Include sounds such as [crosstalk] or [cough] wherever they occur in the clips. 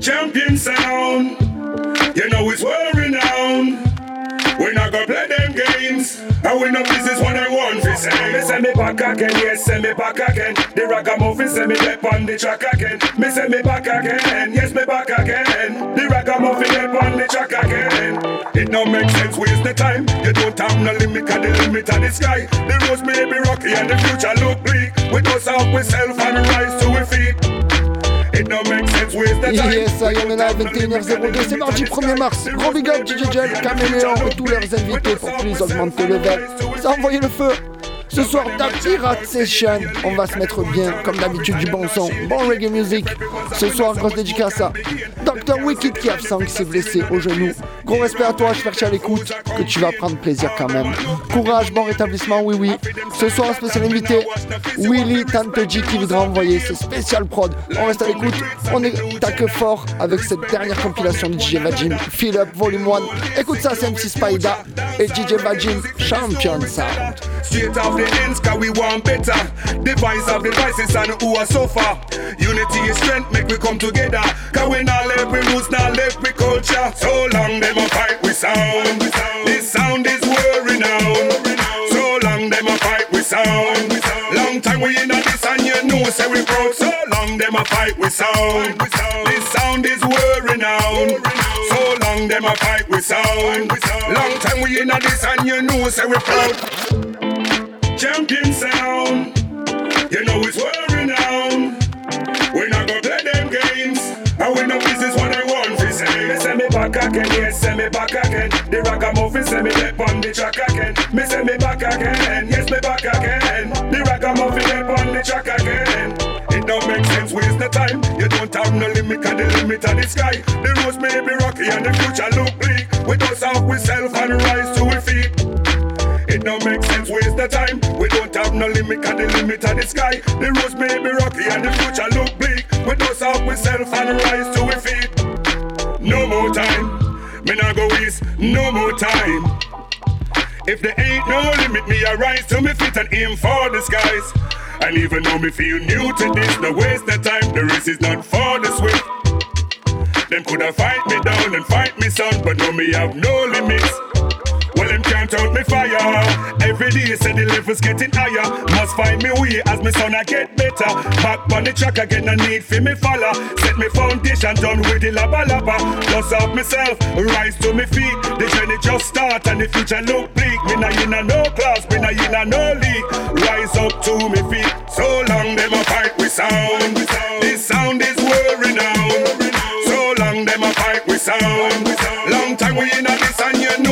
Champion sound. You know it's world renowned. We not gonna play them games. And we know business what I want fi say. Me say me back again, yes, say me back again. The ragamuffin say me lep on the track again. Me say me back again, yes, me back again. The ragamuffin lep on the track again. It don't make sense, waste the time. You don't have no limit, and the limit of the sky. The roads may be rocky and the future look bleak. We don't help ourselves and rise to our feet. Yes, on est là à 21h02. C'est mardi 1er mars. Grand big up, DJ Jet, Caméléon et tous leurs invités pour plus augmenter le level. Ça a envoyé le feu. Ce soir, ta Pirate Session. On va se mettre bien, comme d'habitude, du bon son, bon reggae music. Ce soir, grosse dédicace à Dr. Wicked qui est absent, qui s'est blessé au genou. Gros respect à toi, je suis à l'écoute, que tu vas prendre plaisir quand même. Courage, bon rétablissement, oui, oui. Ce soir, spécial invité, Willy Tantoji qui voudra envoyer ses spécial prod. On reste à l'écoute, on est tac fort avec cette dernière compilation de DJ Vajin, Fill Up Volume 1. Écoute ça, c'est MC Spider et DJ Vajin, Champion Sound. The ends, cause we want better. Device of the devices and who are so far. Unity is strength, make we come together. Cause we not left we roots, not left we culture. So long them a fight we sound. This sound is world renowned. So long them a fight we sound. Long time we in this and you know say we proud. So long them a fight we sound. This sound is world renowned. So long them a fight we sound. Long time we in this and you know say we proud. Champion sound. You know it's world renowned. We not gonna play them games. And we know this is what I want to say. Me say me back again, yes, say me back again. The ragamuffin say me lep on the track again. Me say me back again, yes, me back again. The ragamuffin lep on the track again. It don't make sense, waste the time. You don't have no limit, and the limit of the sky. The roads may be rocky and the future look limit, and the limit of the sky. The roads may be rocky and the future look bleak. We just help ourselves and rise to our feet. No more time, me not go waste no more time. If there ain't no limit, me I rise to my feet and aim for the skies. And even though me feel new to this, no waste the time. The race is not for the swift. Them coulda fight me down and fight me son, but no me have no limits. Can't out me fire. Every day, say the levels getting higher. Must find me way as me son I get better. Back on the track again, no need for me follow. Set me foundation done with the laba laba. Just up myself, rise to me feet. The journey just start and the future look bleak. Me nah in a no class, me nah in a no league. Rise up to me feet. So long them a fight with sound. This sound is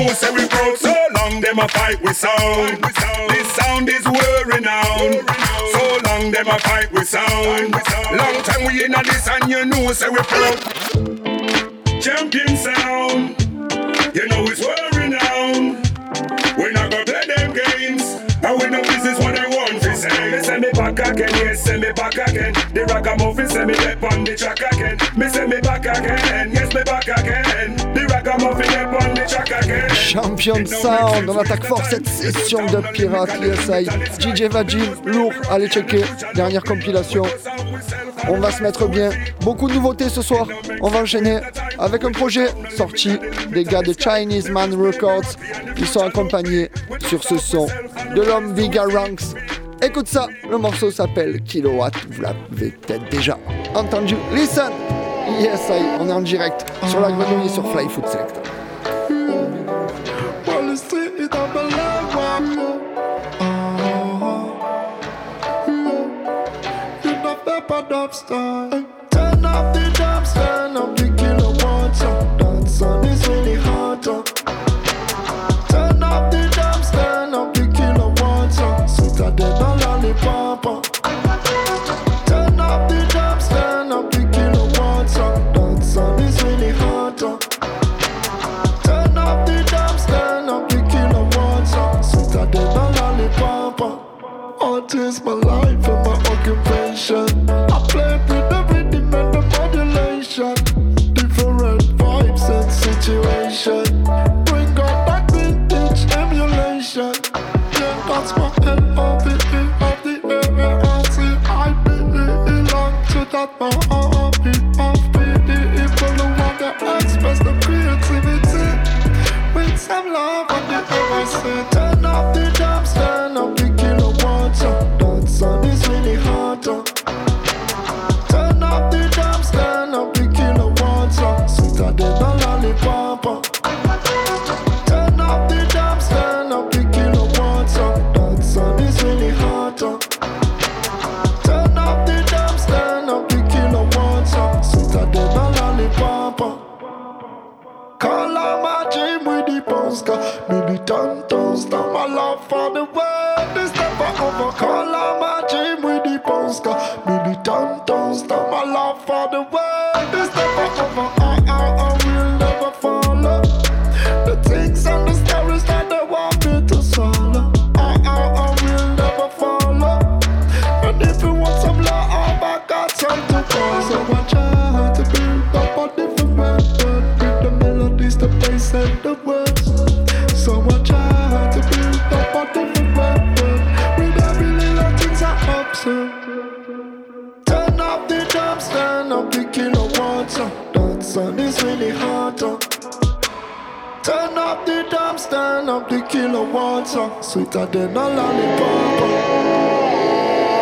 and say we proud. So long them a fight with sound. This sound is world renowned. So long them a fight with sound. Long time we in a this and you know say we proud. Champion sound. You know it's world renowned. We not gonna play them games. And we know this is what I want to say. Me say me back again, yes, say me back again. The ragamuffin say me lep on the track again. Me say me back again, yes, me back again. The ragamuffin lep Champion Sound, on attaque fort cette session de Pirate ESI. DJ Vajin, lourd, allez checker. Dernière compilation. On va se mettre bien. Beaucoup de nouveautés ce soir. On va enchaîner avec un projet sorti des gars de Chinese Man Records. Ils sont accompagnés sur ce son de l'homme Bigger Ranks. Écoute ça, le morceau s'appelle Kilowatt. Vous l'avez peut-être déjà entendu. Listen! Yes, on est en direct sur la grenouille sur Fly Food Select. Pepper dumpster. sweeter than a lollipop.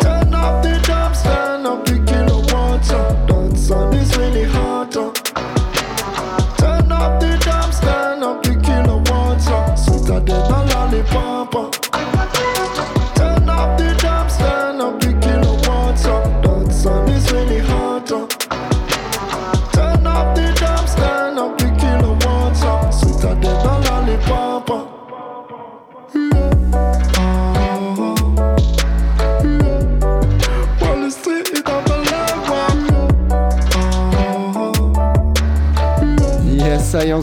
Turn off the dial.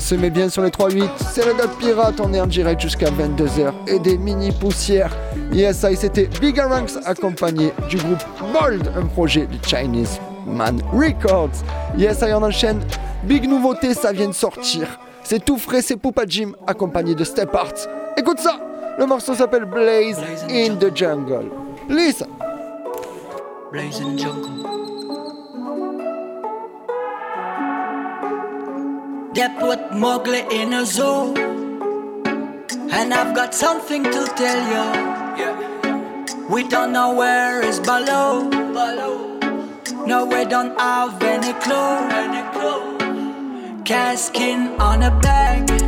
se met bien sur les 3-8. C'est le Dot Pirate, on est en direct jusqu'à 22h et des mini poussières. Yes, I c'était Big Ranks accompagné du groupe Bold, un projet de Chinese Man Records. Yes, I on enchaîne. Big nouveauté, ça vient de sortir. C'est tout frais, c'est Poupa Jim accompagné de Step Art. Écoute ça, le morceau s'appelle Blaze in the Jungle. Listen. Blaze in the Jungle. yet put Mowgli in a zoo. And I've got something to tell you. We don't know where is Baloo. below. No, we don't have any clue. Any clue. Casking on a bag.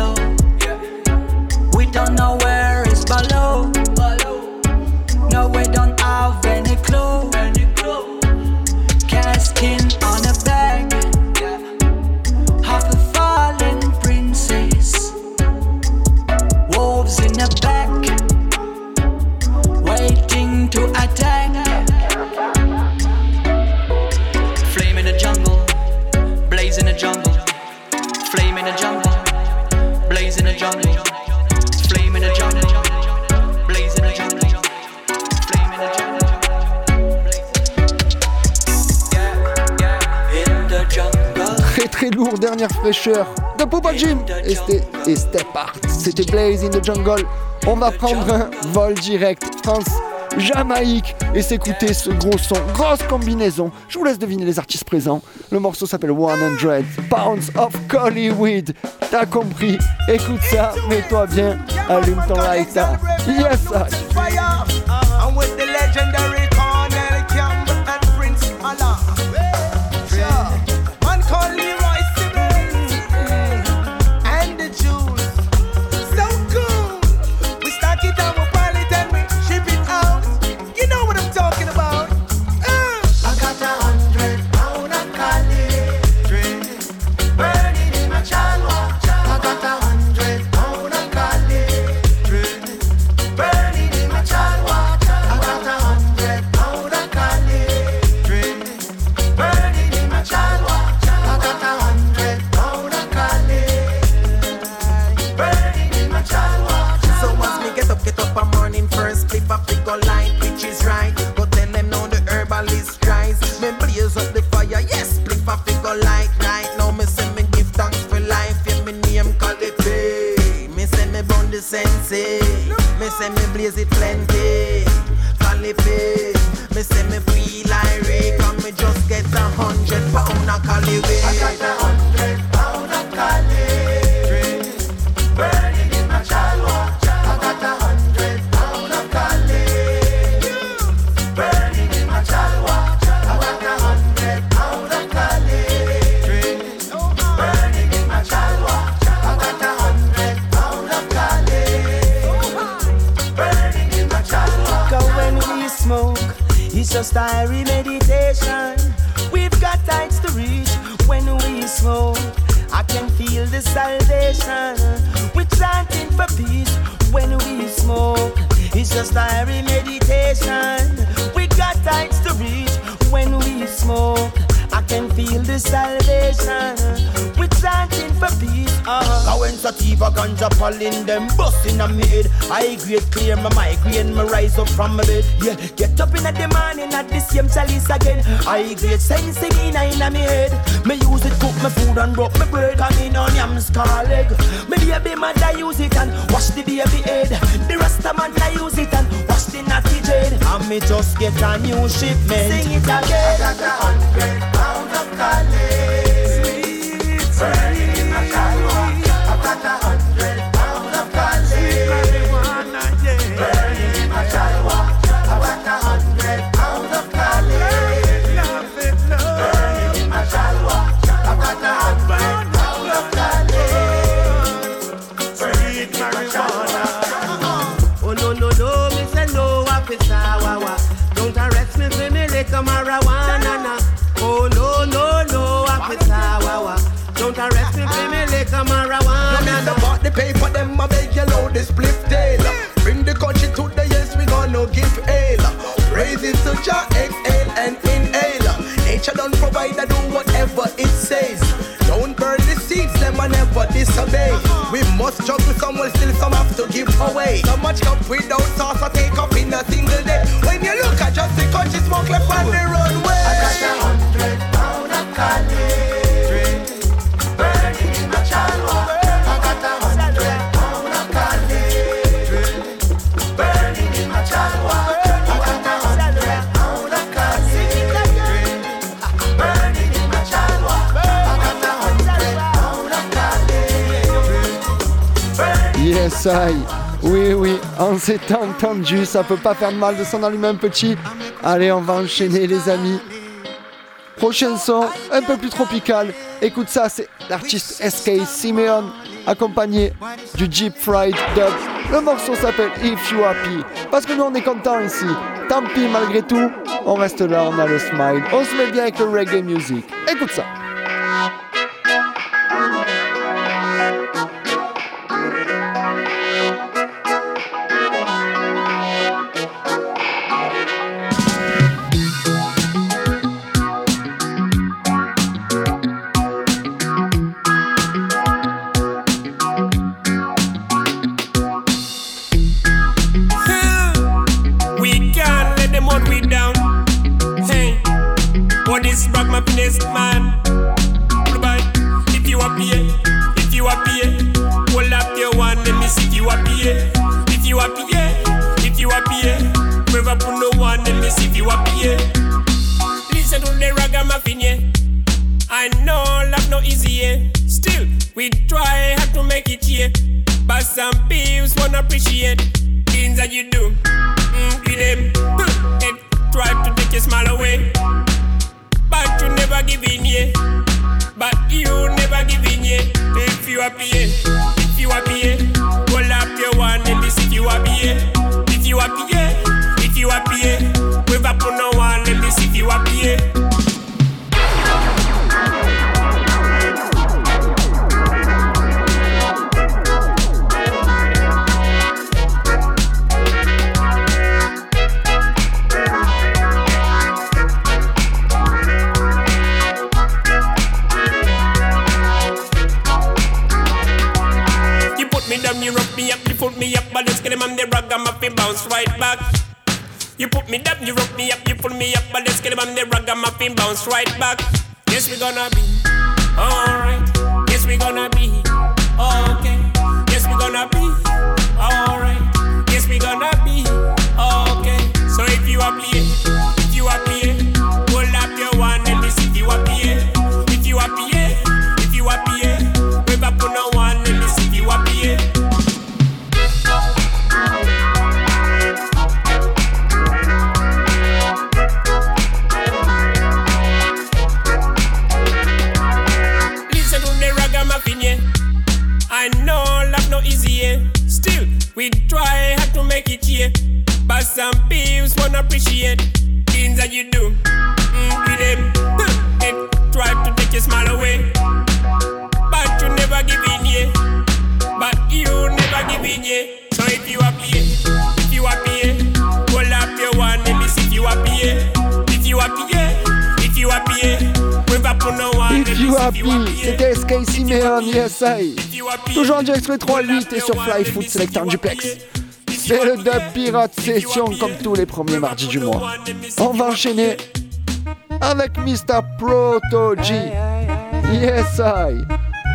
yo. We don't know where it's below. No, we don't have any clue. fraîcheur de Booba Jim et, et Step Art. C'était Blaze in the Jungle. On va prendre un vol direct France, Jamaïque et s'écouter ce gros son. Grosse combinaison. Je vous laisse deviner les artistes présents. Le morceau s'appelle 100 Pounds of Collywood. T'as compris Écoute ça, mets-toi bien, allume ton light. Yes, I. time me blaze it plenty. Calipe, me say me feel irate, and me just get a hundred pound a calibre. High grade sensing in the morning at the same chalice again. I grade sense in a in me head. Me use it cook my food and rub my bread. Coming on yam scar leg. Me baby mother use it and wash the baby head. The rasta man I use it and wash the natty jade. And me just get a new shipment. Sing it again. I got a hundred pounds of college. Sweet, Jah exhale and inhale. Nature don't provide, I do whatever it says. Don't burn the seeds, them I never disobey. We must juggle some will still some have to give away. So much cup without sauce, I take up in a single day. When you look at just the country smoke left on the runway. Oui, oui, on s'est entendu, ça peut pas faire de mal de s'en allumer un petit. Allez, on va enchaîner les amis. Prochain son, un peu plus tropical. Écoute ça, c'est l'artiste SK Simeon, accompagné du Jeep Fried Dub. Le morceau s'appelle If You Happy. Parce que nous on est content ici. Tant pis, malgré tout, on reste là, on a le smile. On se met bien avec le reggae music. Écoute ça. here But some peeps won't appreciate things that you do. Mm, give them. it tried to take your smile away. But you never give in, yeah. But you never give in, yeah. If you happy, yeah. If you happy, yeah. Hold up your one and this if you happy, yeah. If you happy, yeah. If you happy, yeah. Wave up on no one and this if you happy, yeah. On the rug, I'm up, bounce right back. You put me down, you rock me up, you pull me up, but let's get him on the rug, I'm up, bounce right back. Yes, we gonna be alright. Yes, we gonna be okay. Yes, we gonna be alright. Yes, we gonna be okay. So if you are we try hard to make it, yeah. But some peeps won't appreciate things that you do. Mm, with them, they try to take your smile away. But you never give in, yeah. But you never give in, yeah. So if you happy, yeah. C'était SK Simeon, yes I. Toujours en direct sur les 3-8 et sur Fly Food Selector Duplex. C'est le Dub Pirate Session comme tous les premiers mardis du mois. On va enchaîner avec Mr. Proto G. Yes I.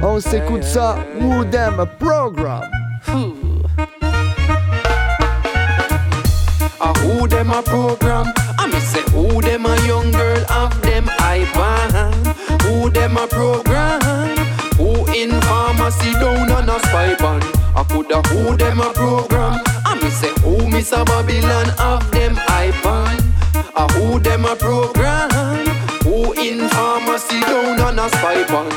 On s'écoute ça, Who Them Program. A who them a program? I me say who them a young girl of them. Who them a program? Who in pharmacy down on a spy ban? I coulda who them a program? I me say who Miss a Babylon of them iPad. A who them a program? Who in pharmacy down on a spy ban?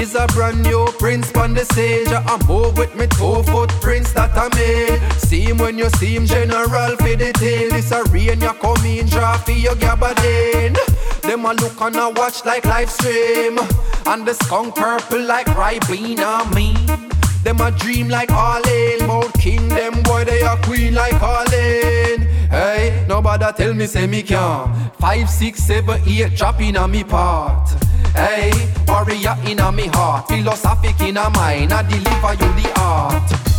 Is a brand new prince on the stage. I move with me two footprints that I made. See him when you see him, general for the tail. This a rain, you come in, draw for your gabardine. Them a look and a watch like live stream. And the skunk purple like Ribena me. Them a dream like Arlene. Mount King, them boy, they a queen like Arlene. Hey, nobody tell me say me can. Five, six, seven, eight, drop in a me part. Hey, warrior in a me heart, philosophic in a mind, I deliver you the art.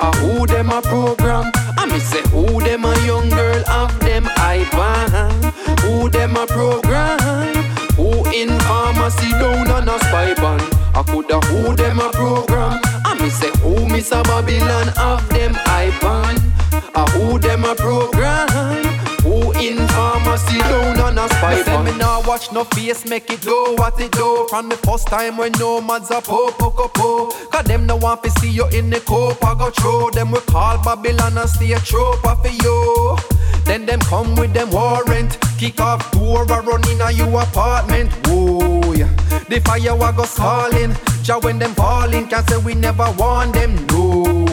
A who them a program? I me say who them a young girl of them I iPad. Who them a program? Who in pharmacy down on a spy ban? I coulda who them a program? I me say who Miss a Babylon of them I iPad. A who them a program? In pharmacy down on a spy ban? Me nah watch no face, make it go what it do. From the first time when nomads a po po po po. Cause them no want to see you in the cope, I go throw them we call Babylon and stay trope for you. Then them come with them warrant, kick off door or run in a you apartment. Whoa, yeah. the fire wa go calling. Ja when them falling, can't say we never want them. No,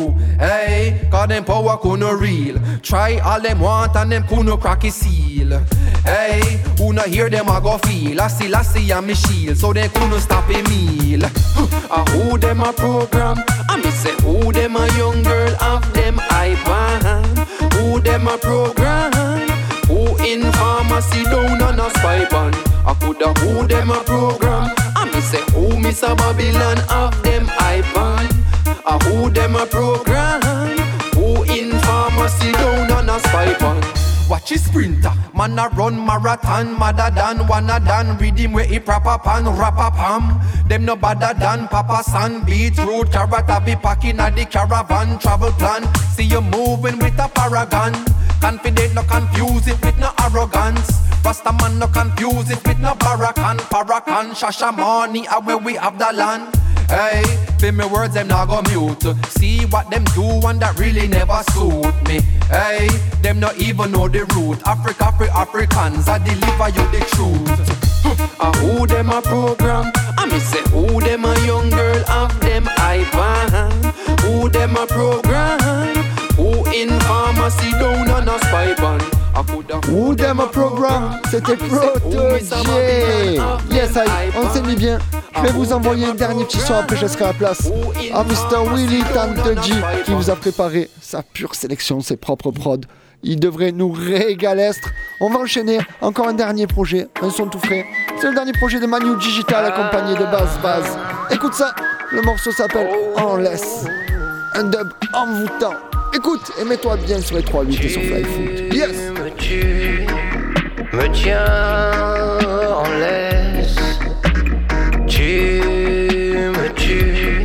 hey, cause them power kuno real. Try all them want and them kuno crack his seal. Hey, who no hear them I go feel. I see, I see, I'm shield, so they couldn't stop a meal. [laughs] I who them a program? I me say who them a young girl of them I iPad. Who them a program? Who in pharmacy down on a spy ban? I coulda who them a program? I me say who Miss a Babylon of them I iPad. I who them a program? Who in pharmacy down on a spy ban? Watch his sprinter, man a run marathon, madder than wanna done. him where he proper pan, rapper pam. Them no badder than Papa San, beetroot, carrot, I be packing at the caravan travel plan. See you moving with a paragon. Confident, no confuse it with no arrogance. Rasta man no confuse it with no barakan, parakan, shasha money, are where we have the land. Hey, feel me words, them not go mute. See what them do, and that really never suit me. Hey, them not even know the root. Africa, free Africans, I deliver you the truth. uh, who them a program? I me say who them a young girl of them iPad. Who them a program? Who in pharmacy down on a spy band? Who them a program C'était protégé Yes, aïe, on s'est mis bien. Je vais vous envoyer un dernier petit son après je serai à la place. À Mr. Willy Tante G qui vous a préparé sa pure sélection, ses propres prods. Il devrait nous régaler. On va enchaîner encore un dernier projet, un son tout frais. C'est le dernier projet de Manu Digital accompagné de Baz Baz. Écoute ça, le morceau s'appelle En laisse. Un dub envoûtant. Écoute et mets-toi bien sur les 3 8 et sur Fly Food. Me tiens en laisse. Tu me tues,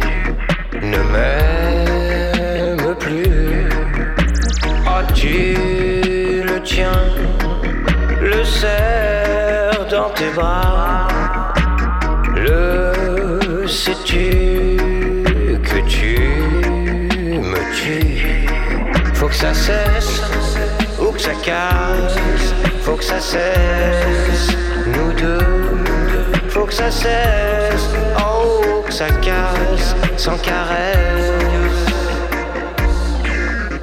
ne m'aime plus. Ah, tu le tiens, le serre dans tes bras. Le sais-tu que tu me tues? Faut que ça cesse ou que ça casse, faut que ça cesse, nous deux, faut que ça cesse, oh que ça casse, sans caresse,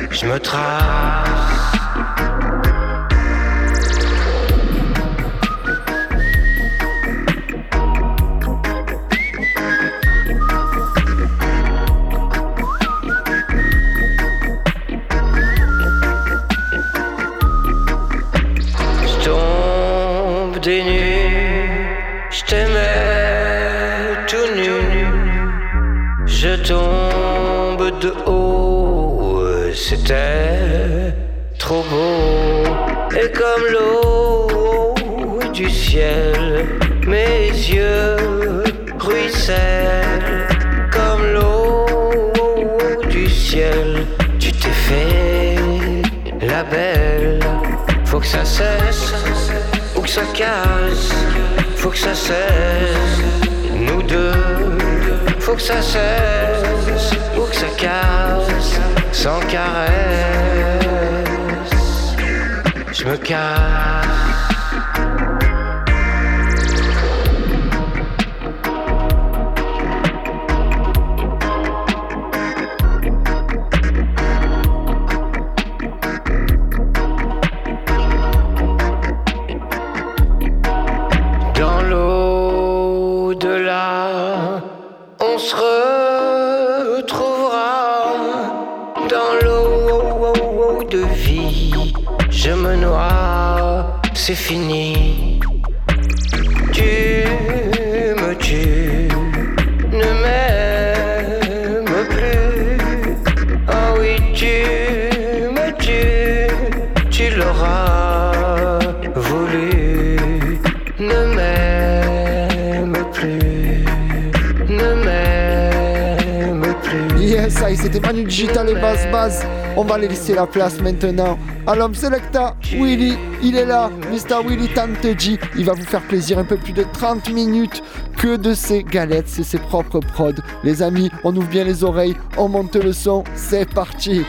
je me trace. Comme l'eau du ciel, mes yeux ruissellent. Comme l'eau du ciel, tu t'es fait la belle. Faut que ça cesse, ou que ça casse. Faut que ça cesse, nous deux. Faut que ça cesse, ou que ça casse. Sans caresse, je me. C'est fini. Tu me tues, ne m'aime plus. Ah oui, tu me tues, tu l'auras voulu. Ne m'aime plus, ne m'aime plus. Yes, aïe, c'était Manu Digital et Baz Baz. On va les laisser la place maintenant à l'homme Selecta. Willy, il est là. Mr. Willy Tanteji. Il va vous faire plaisir un peu plus de 30 minutes que de ses galettes. C'est ses propres prods. Les amis, on ouvre bien les oreilles. On monte le son. C'est parti.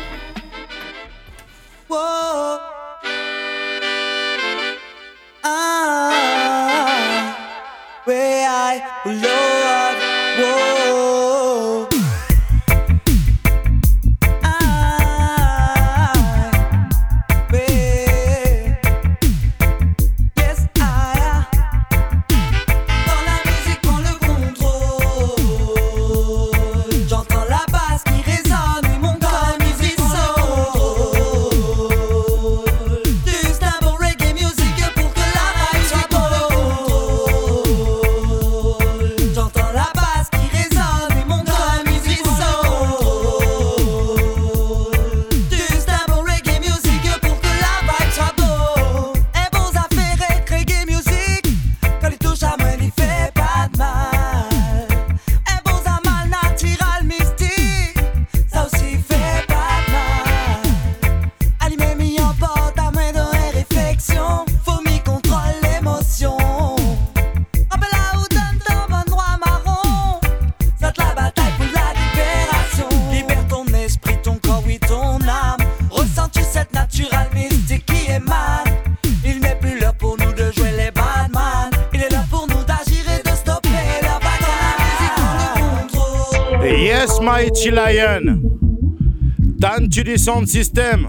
utilise Sound System.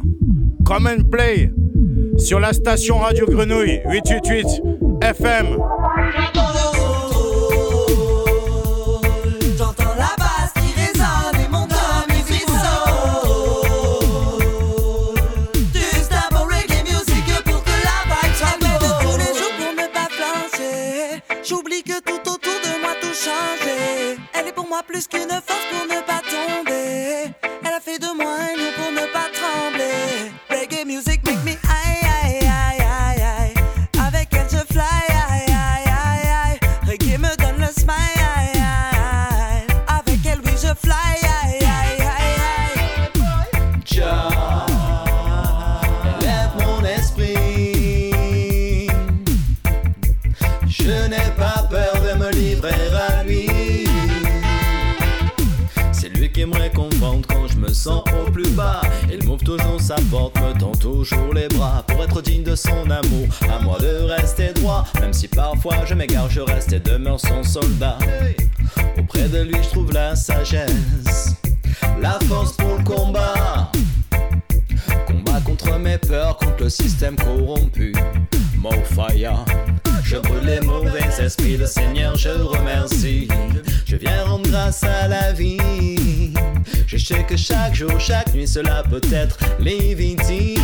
Come and play sur la station Radio Grenouille 888 FM. Auprès de lui, je trouve la sagesse, la force pour le combat. Combat contre mes peurs, contre le système corrompu. Mofaya, je brûle les mauvais esprits, le Seigneur, je remercie. Je viens rendre grâce à la vie. Je sais que chaque jour, chaque nuit, cela peut être lévitine.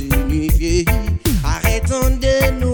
unifié. Arrêtons de nous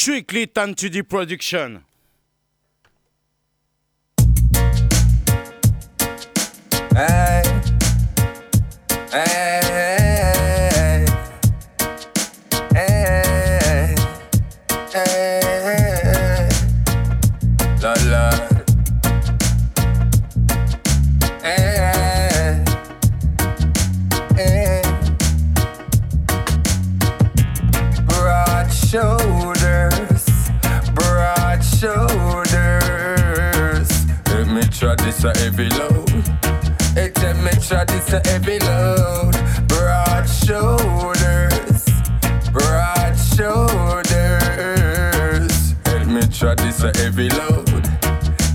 strictly Tantudi Production. Hey. Hey. It's a heavy load. It tell me try It's a heavy load. Broad shoulders, broad shoulders. Help me try It's a heavy load.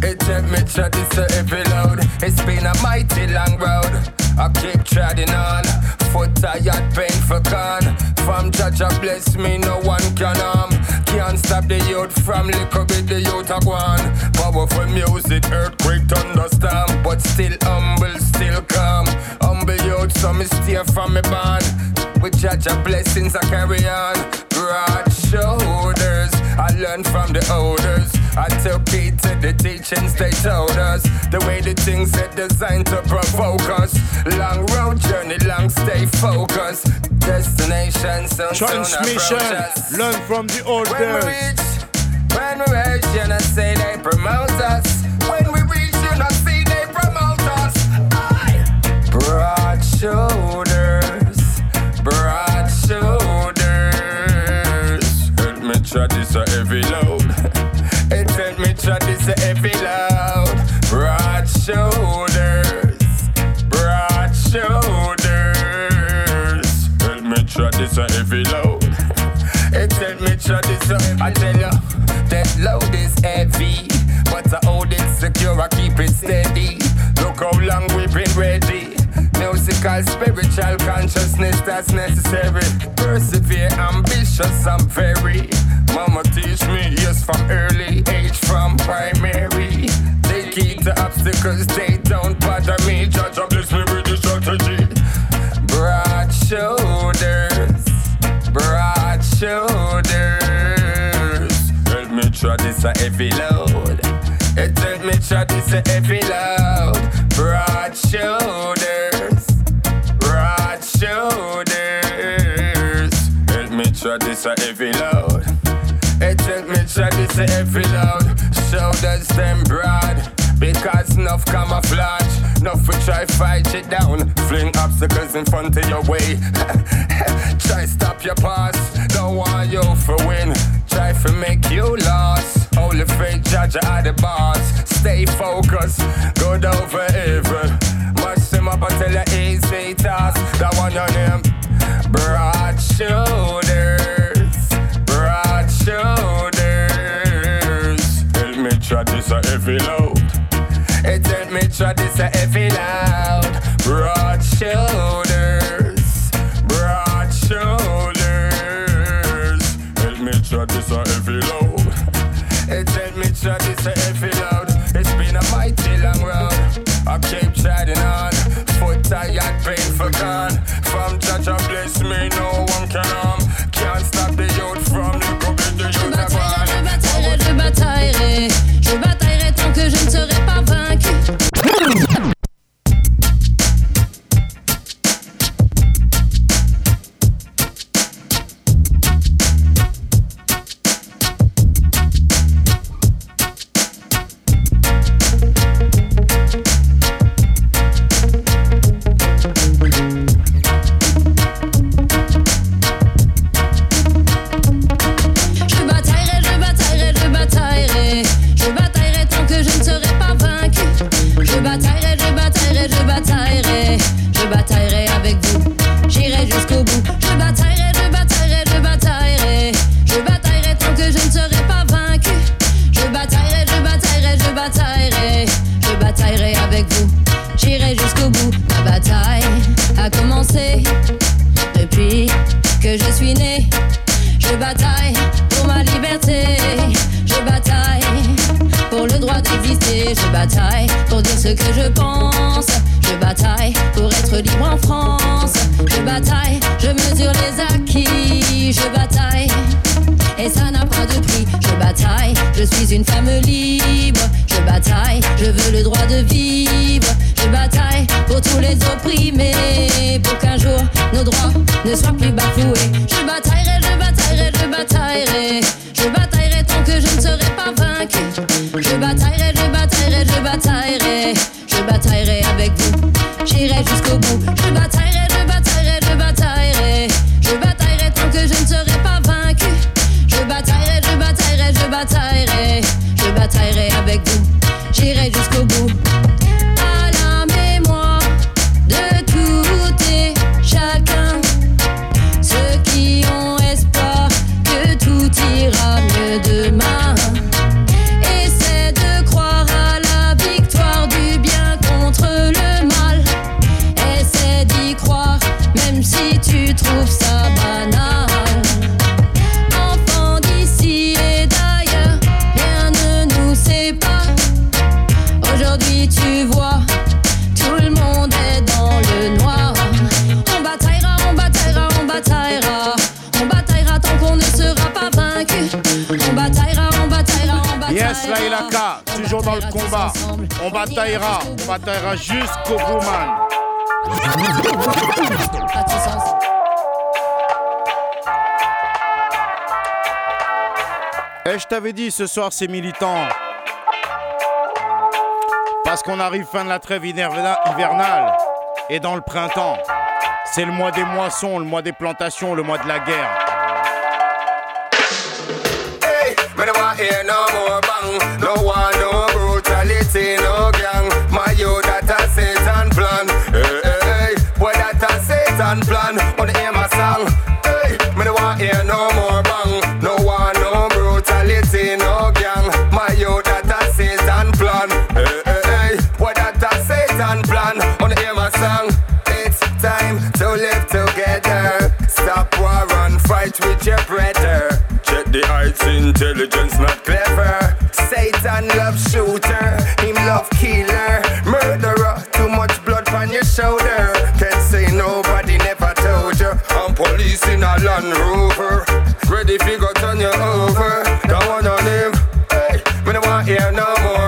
It tell me try It's a heavy load. It's been a mighty long road. I keep treading on. Foot tired, painful, for From From Jah Jah bless me, no one can harm. Can't stop the youth from little bit the youth a one. Powerful music, earthquake, thunderstorm. But still humble, still calm. Humble youth, so me stay from me band. With judge blessings I carry on. Broad shoulders, I learn from the elders. I took heed to the teachings they told us. The way the things are designed to provoke us. Long road journey, long stay focused. Destination soon Transmission, learn from the When we elders. reach, when we reach, you know, say they promote us. When we reach, you know, see they promote us. Aye. Broad shoulders, a heavy load. Broad shoulders, broad shoulders. Help me try this a heavy load. It tell me try this up. I tell you, that load is heavy. But I hold it secure, I keep it steady. Look how long we've been ready. Musical, spiritual consciousness that's necessary. Persevere, ambitious, I'm very. Mama teach me, yes, from early age, from primary. They keep the obstacles, they don't bother me. Judge, I bless me with the strategy. Broad shoulders, broad shoulders. Help me try this a heavy load. It help me try this a heavy load. Broad shoulders, broad shoulders. Help me try this a heavy a heavy load. Shoulders them broad. Because enough camouflage, enough we try fight it down. Fling obstacles in front of your way. [laughs] try stop your pass, don't want you for win. Try to make you lost. Holy faith, judge are the boss. Stay focused, good over evil. Mash them up until you easy task. That one your name. Broad shoulders, heavy load. It help me try this a heavy loud. Broad shoulders, broad shoulders. Help me try this a heavy load. It help me try this a heavy load. It's been a mighty long road. I keep treading on. Foot tired, painful gone. From judge, bless me, no one can jusqu'au. Et je t'avais dit ce soir c'est militant. Parce qu'on arrive fin de la trêve hivernale. Et dans le printemps, c'est le mois des moissons, le mois des plantations, le mois de la guerre. and plan on the aim a song. Hey, me don't want hear no more bang. No one, no brutality, no gang. My youth that a Satan plan. Hey, hey, hey, what that a Satan plan on the aim a song. It's time to live together. Stop war and fight with your brother. Check the heights, intelligence not clever. Satan love shooter, him love killer. peace in a Land Rover. Ready figure turn you over. Don't wanna live Hey, me don't want hear no more.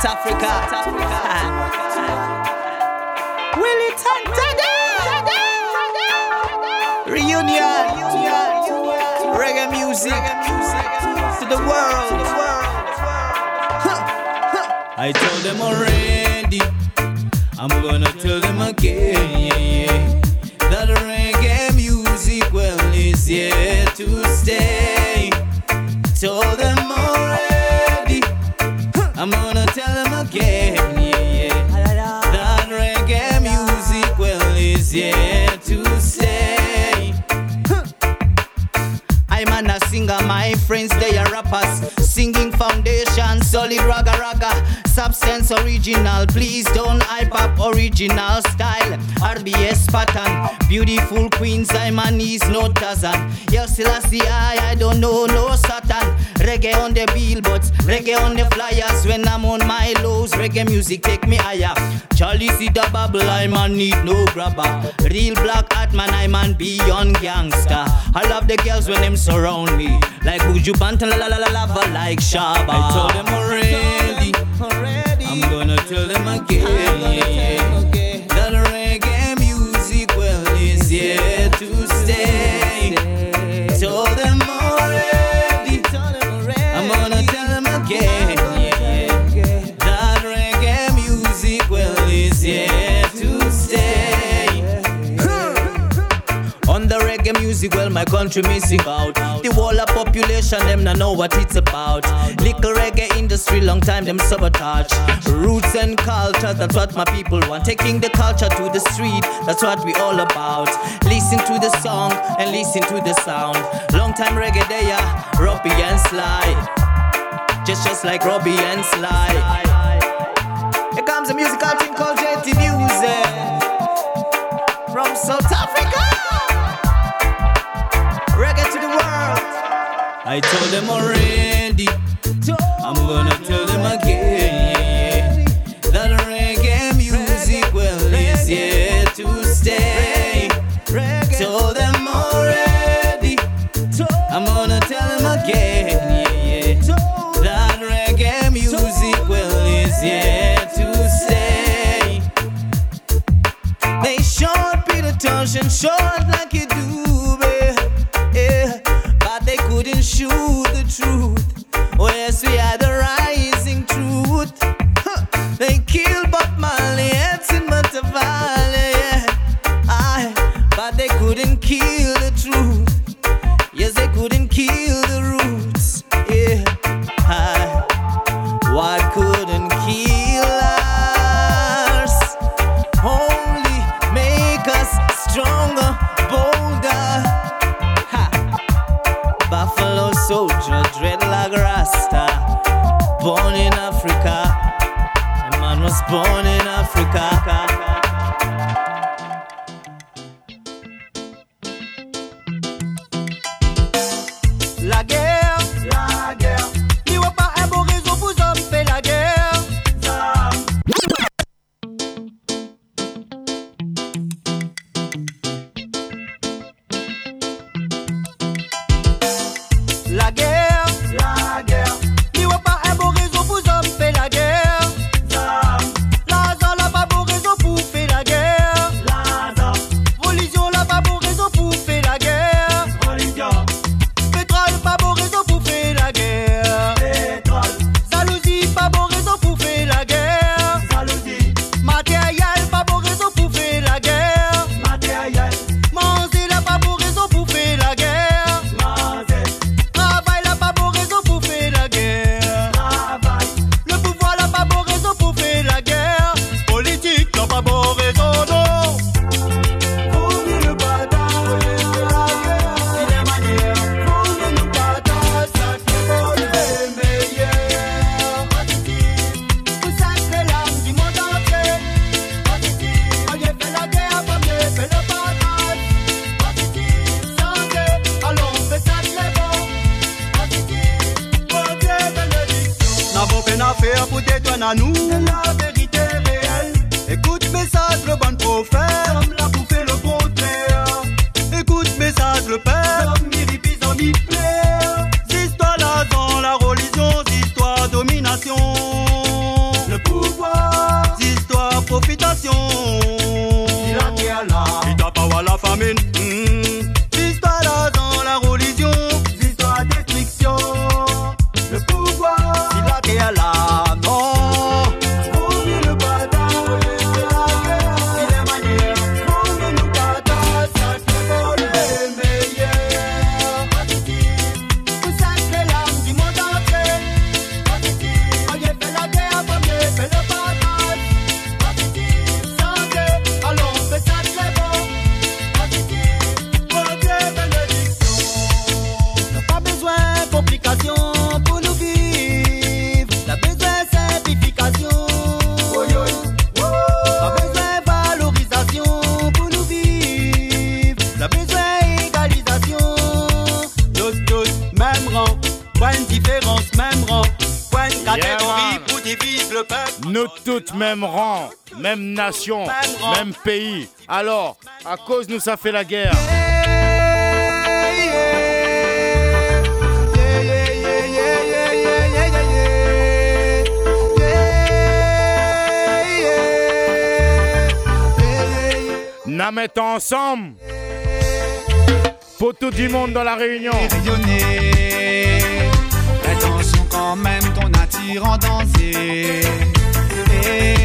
South Africa. South Africa. Willie Tantana. Reunion. Reggae music. To the world. I told them already. I'm gonna tell them again. the rag Top sense original, please don't hype up original style. RBS pattern, beautiful queen. I'm an ease, no Tazan. Yell Selassie, I, I don't know no Satan. Reggae on the billboards, reggae on the flyers. When I'm on my lows, reggae music take me higher. Charlie see the bubble, I'm need no grabber. Real black hat man, I'm beyond gangster. I love the girls when them surround me. Like Buju Banton, la la la la lava, like Shabba. I told them already tell them again. my country missing out. The whole of population, them not know what it's about. Little reggae industry, long time them sabotage. Roots and culture, that's what my people want. Taking the culture to the street, that's what we all about. Listen to the song and listen to the sound. Long time reggae daya, Robbie and Sly. Just just like Robbie and Sly. Here comes a musical thing called JT Music from South I told them already. in Africa. Même pays. Alors, à cause nous, ça fait la guerre. Na mettre ensemble pour tout du monde dans la réunion. Attention quand même, ton danger. Et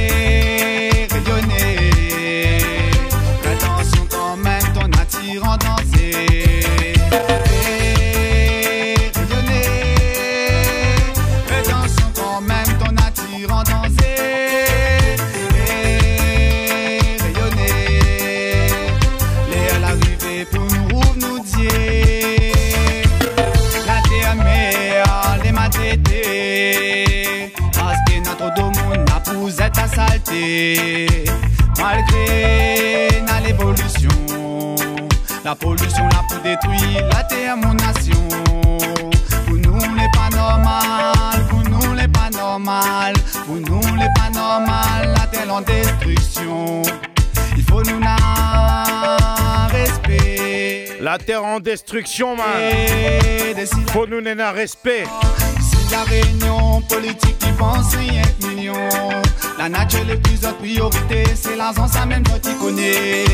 Malgré l'évolution, la pollution l'a pour détruire la terre, mon nation. Pour nous, n'est pas normal, pour nous, n'est pas normal, pour nous, n'est pas normal, la terre en destruction. Il faut nous na respect. La terre en destruction, man. Faut nous un respect. La réunion politique qui pense rien que million. La nature est plus en priorité, c'est l'argent, ça même toi qui connais.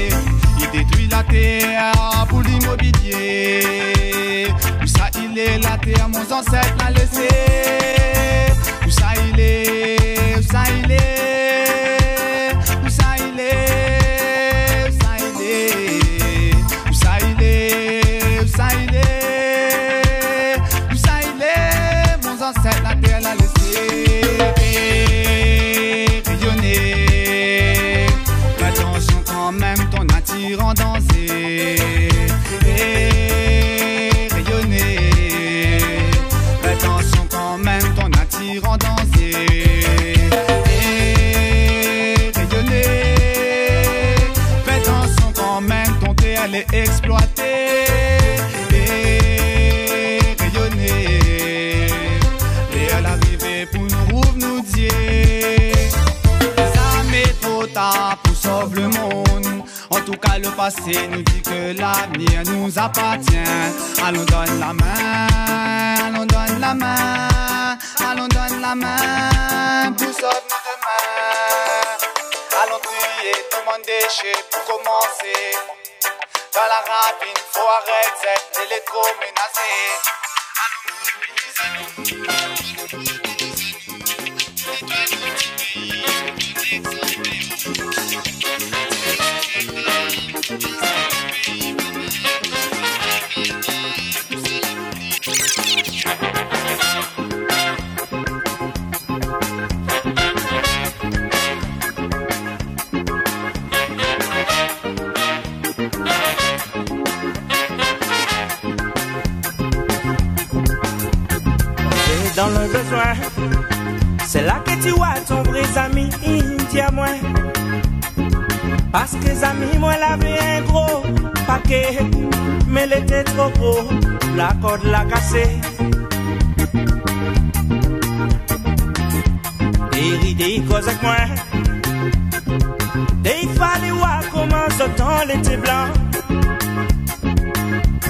Il détruit la terre pour l'immobilier. Où ça il est la terre, mon ancêtre l'a laissé. Où ça il est, où ça il est, Cas, le passé nous dit que l'avenir nous appartient. Allons donne la main, allons donne la main, allons donne la main pour sauver demain. Allons le monde déchet pour commencer. Dans la rapine, faut arrêter. Parce que les amis, moi, la vie est gros paquet, mais elle était trop gros, la corde l'a cassé. Hérité, cause avec moi. Et il fallait voir comment ce temps l'été blanc.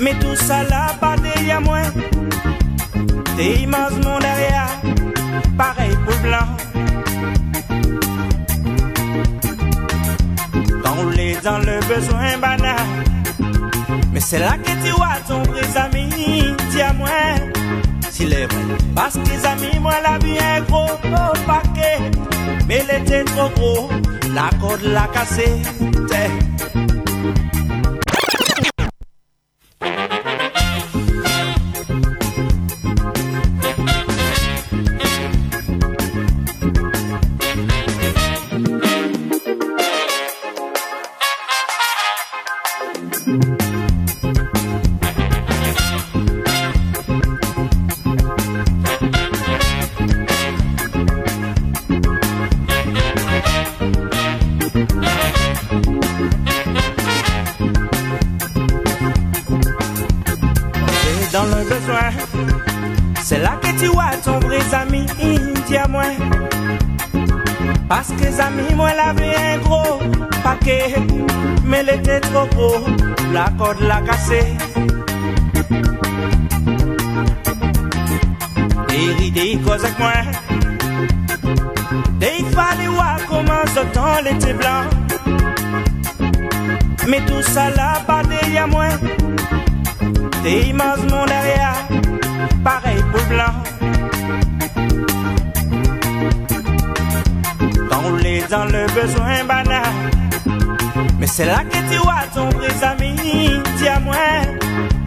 Mais tout ça là, pas de moi. T'es moi. Dans le besoin banal, mais c'est là que tu vois ton vrai ami, dis à moi, s'il est vrai. Parce que les amis, moi la vie est gros, gros paquet, mais il était trop gros, la corde l'a cassé. Corde l'a cassé. Hérité cause avec moi. Il fallait voir comment temps l'été blanc. Mais tout ça là, pas derrière moi. T'es immense mon derrière, pareil pour blanc. Quand on est dans le besoin banal. Mais c'est là que tu vois ton vrai ami, dis-moi,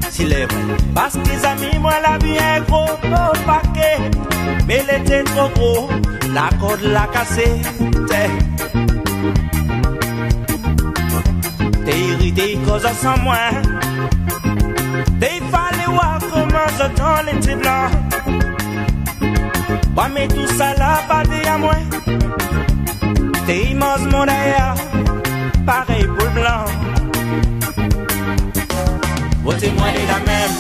s'il est bon. Parce que les amis, moi la vie est gros, au paquet. Mais l'été trop gros, la corde l'a cassé. T'es irrité, cause sans moi. T'es fallu voir comment je les tes blancs. Mais tout ça là, pas de à moi. T'es immense, mon ailleurs. Ah pareil pour le blanc. Votez-moi les la même.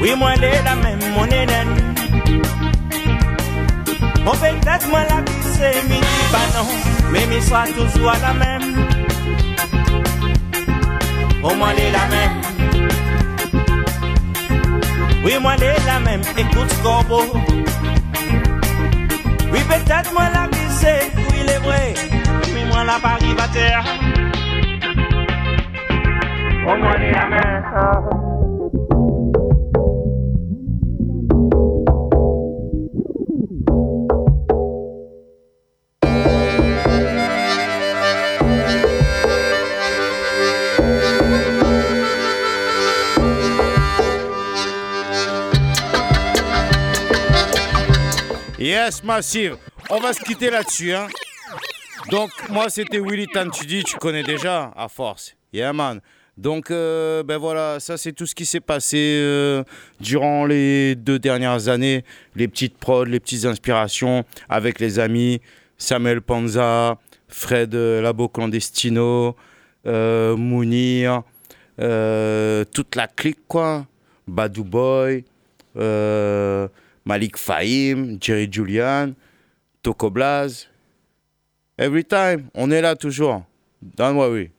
Oui, moi les la même, mon éden. Bon, peut-être moi la vie c'est midi, bah non. Mais mes soirs toujours la même. Oh, moi les la même. Oui, moi les la même, écoute corbeau. Oui, peut-être moi la vie c'est, oui, il est vrai nan la pari vater O mweni a men Yes, massive. On va se quitter là-dessus. Hein. Donc, moi, c'était Willy Tan. Tu dis, tu connais déjà, à force. Yeah, man. Donc, euh, ben voilà, ça, c'est tout ce qui s'est passé euh, durant les deux dernières années. Les petites prods, les petites inspirations avec les amis. Samuel Panza, Fred euh, Labo Clandestino, Mounir, toute la clique, quoi. Badou Boy. Malik Fahim, Jerry Julian, Toko Blaz. Every time, on est là toujours. Don't worry.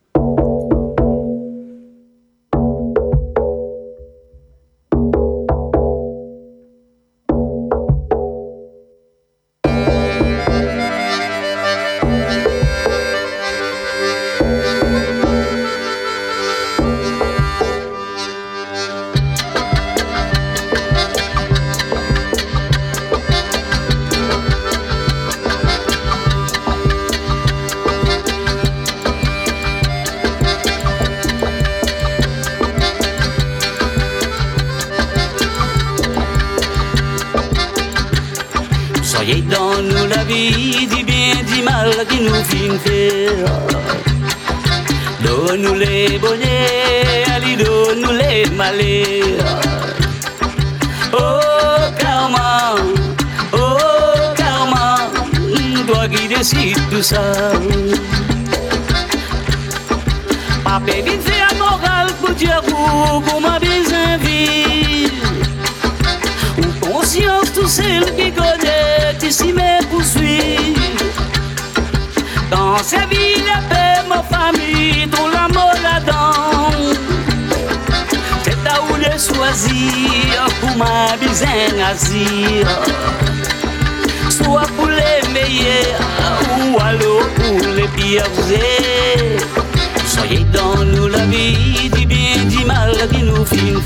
Soyez dans nous la vie, du bien, du mal qui nous fin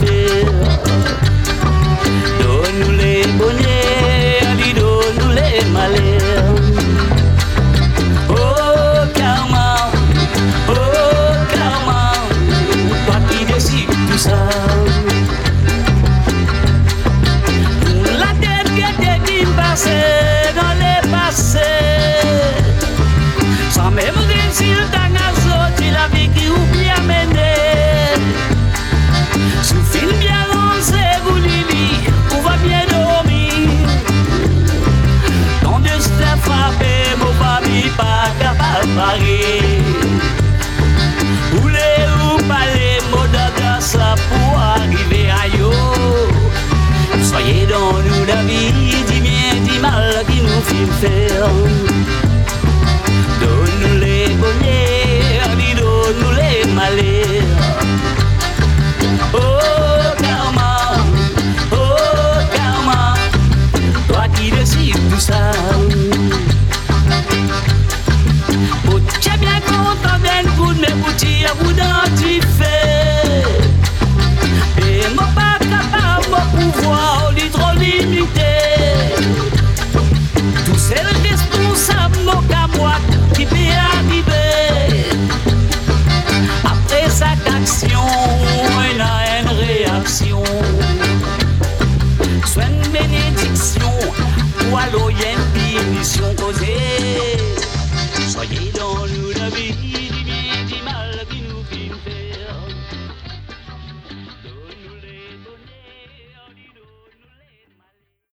15